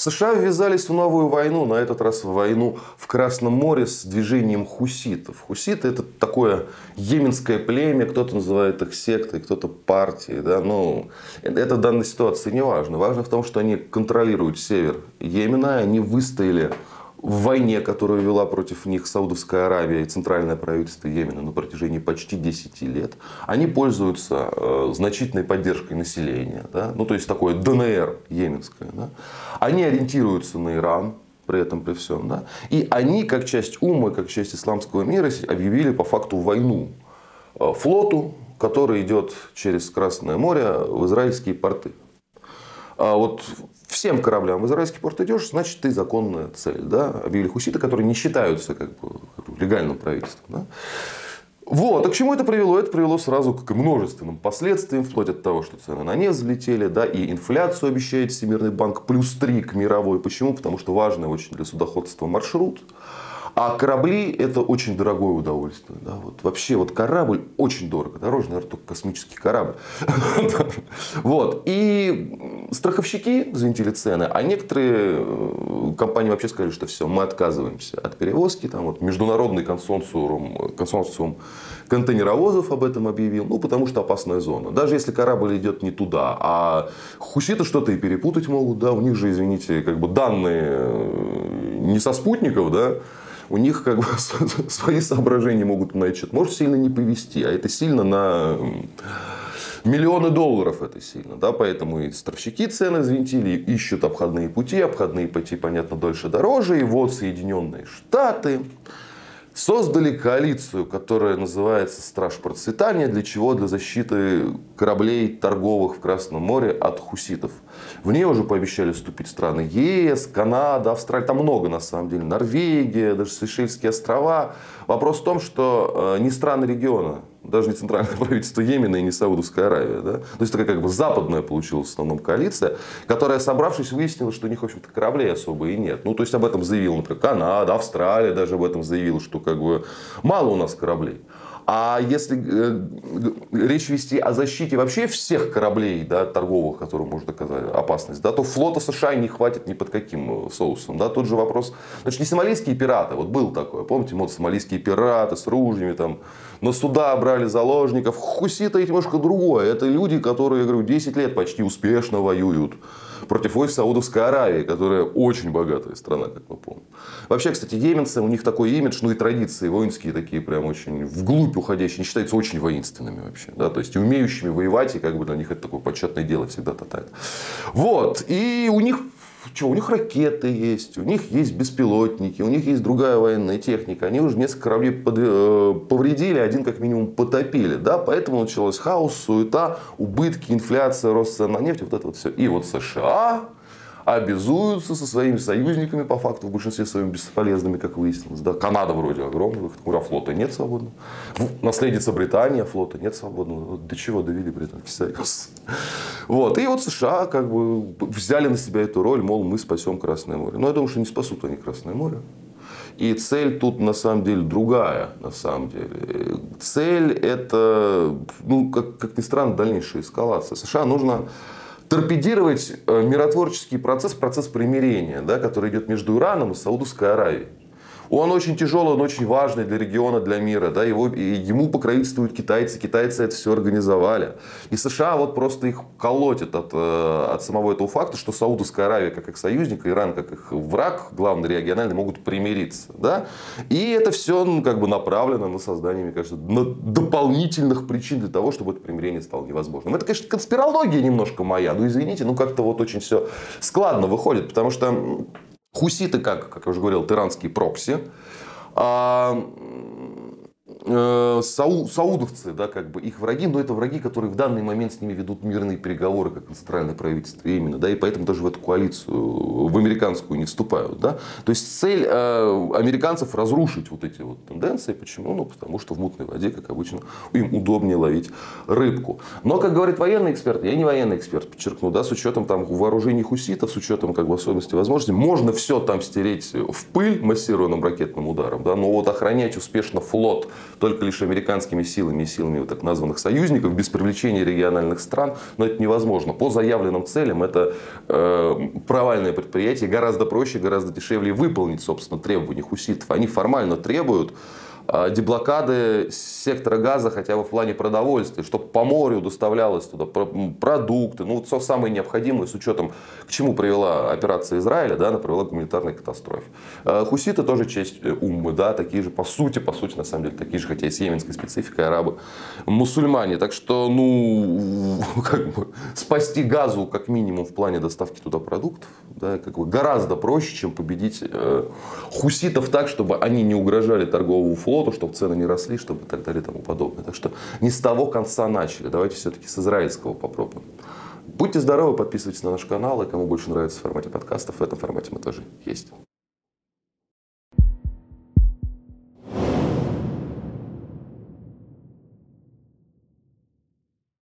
США ввязались в новую войну, на этот раз в войну в Красном море с движением хуситов. Хуситы это такое йеменское племя, кто-то называет их сектой, кто-то партией. Да? Ну, это в данной ситуации не важно. Важно в том, что они контролируют север Йемена, они выстояли в войне, которую вела против них Саудовская Аравия и центральное правительство Йемена на протяжении почти 10 лет, они пользуются э, значительной поддержкой населения. Да? Ну, то есть такое ДНР йеменское. Да? Они ориентируются на Иран, при этом при всем. Да? И они, как часть ума, как часть исламского мира, объявили по факту войну э, флоту, который идет через Красное море в израильские порты. А вот всем кораблям в израильский порт идешь, значит, ты законная цель. Да? Объявили хуситы, которые не считаются как бы, легальным правительством. Да? Вот, а к чему это привело? Это привело сразу к множественным последствиям, вплоть от того, что цены на нефть взлетели, да, и инфляцию обещает Всемирный банк плюс 3 к мировой. Почему? Потому что важный очень для судоходства маршрут. А корабли это очень дорогое удовольствие. Да? Вот вообще вот корабль очень дорого. Дороже, наверное, только космический корабль. вот. И страховщики взвинтили цены, а некоторые э, компании вообще сказали, что все, мы отказываемся от перевозки. Там вот международный консорциум, консорциум контейнеровозов об этом объявил, ну, потому что опасная зона. Даже если корабль идет не туда, а хуситы что-то и перепутать могут, да, у них же, извините, как бы данные э, не со спутников, да, у них как бы свои соображения могут на этот Может сильно не повести, а это сильно на миллионы долларов это сильно. Да? Поэтому и страховщики цены взвинтили, ищут обходные пути. Обходные пути, понятно, дольше дороже. И вот Соединенные Штаты создали коалицию, которая называется «Страж процветания». Для чего? Для защиты кораблей торговых в Красном море от хуситов. В нее уже пообещали вступить страны ЕС, Канада, Австралия. Там много на самом деле. Норвегия, даже Сейшельские острова. Вопрос в том, что э, не страны региона даже не центральное правительство Йемена и не Саудовская Аравия. Да? То есть такая как бы западная получилась в основном коалиция, которая, собравшись, выяснила, что у них, в общем-то, кораблей особо и нет. Ну, то есть об этом заявила, например, Канада, Австралия даже об этом заявила, что как бы мало у нас кораблей. А если э, речь вести о защите вообще всех кораблей да, торговых, которым может оказать опасность, да, то флота США не хватит ни под каким э, соусом. Да. Тот же вопрос. Значит, не сомалийские пираты. Вот был такое. Помните, вот сомалийские пираты с ружьями там на суда брали заложников. Хуситы немножко другое. Это люди, которые, я говорю, 10 лет почти успешно воюют против войск Саудовской Аравии, которая очень богатая страна, как мы помним. Вообще, кстати, йеменцы, у них такой имидж, ну и традиции воинские такие прям очень вглубь уходящие, они считаются очень воинственными вообще. Да? То есть, умеющими воевать, и как бы для них это такое почетное дело всегда тотает. Вот. И у них что, у них ракеты есть, у них есть беспилотники, у них есть другая военная техника. Они уже несколько кораблей под, э, повредили, один как минимум потопили. Да? Поэтому началось хаос, суета, убытки, инфляция, рост цен на нефть, вот это вот все. И вот США обязуются со своими союзниками, по факту, в большинстве своим бесполезными, как выяснилось. Да, Канада вроде огромная, а флота нет свободного. Наследница Британия, флота нет свободного. До чего довели Британский союз. Вот. И вот США как бы взяли на себя эту роль, мол, мы спасем Красное море. Но я думаю, что не спасут они Красное море. И цель тут на самом деле другая, на самом деле. Цель это, ну, как, как ни странно, дальнейшая эскалация. США нужно торпедировать э, миротворческий процесс, процесс примирения, да, который идет между Ираном и Саудовской Аравией. Он очень тяжелый, он очень важный для региона, для мира. Да, его, ему покровительствуют китайцы. Китайцы это все организовали. И США вот просто их колотит от, э, от самого этого факта, что Саудовская Аравия как их союзник, Иран как их враг, главный региональный, могут примириться. Да? И это все ну, как бы направлено на создание, мне кажется, на дополнительных причин для того, чтобы это примирение стало невозможным. Это, конечно, конспирология немножко моя. Ну, извините, ну как-то вот очень все складно выходит. Потому что Хуситы, как, как я уже говорил, тиранские прокси. А, э, сау, саудовцы, да, как бы их враги, но это враги, которые в данный момент с ними ведут мирные переговоры, как центральное правительство именно, да, и поэтому даже в эту коалицию, в американскую не вступают, да. То есть цель э, американцев разрушить вот эти вот тенденции. Почему? Ну, потому что в мутной воде, как обычно, им удобнее ловить рыбку. Но, как говорит военный эксперт, я не военный эксперт, подчеркну, да, с учетом там вооружений хуситов, с учетом как бы особенностей возможностей, можно все там стереть в пыль массированным ракетным ударом, да, но вот охранять успешно флот только лишь американскими силами и силами вот так названных союзников, без привлечения региональных стран, но это невозможно. По заявленным целям это э, провальное предприятие, гораздо проще, гораздо дешевле выполнить, собственно, требования хуситов. Они формально требуют деблокады сектора газа хотя бы в плане продовольствия, чтобы по морю доставлялось туда продукты, ну, все самое необходимое с учетом, к чему привела операция Израиля, да, она привела к гуманитарной катастрофе. А, хуситы тоже часть э, уммы, да, такие же, по сути, по сути, на самом деле, такие же, хотя и с йеменской спецификой, арабы, мусульмане. Так что, ну, как бы, спасти газу, как минимум, в плане доставки туда продуктов, да, как бы гораздо проще, чем победить э, хуситов так, чтобы они не угрожали торговому флоту, флоту, чтобы цены не росли, чтобы так далее и тому подобное. Так что не с того конца начали. Давайте все-таки с израильского попробуем. Будьте здоровы, подписывайтесь на наш канал. И кому больше нравится в формате подкастов, в этом формате мы тоже есть.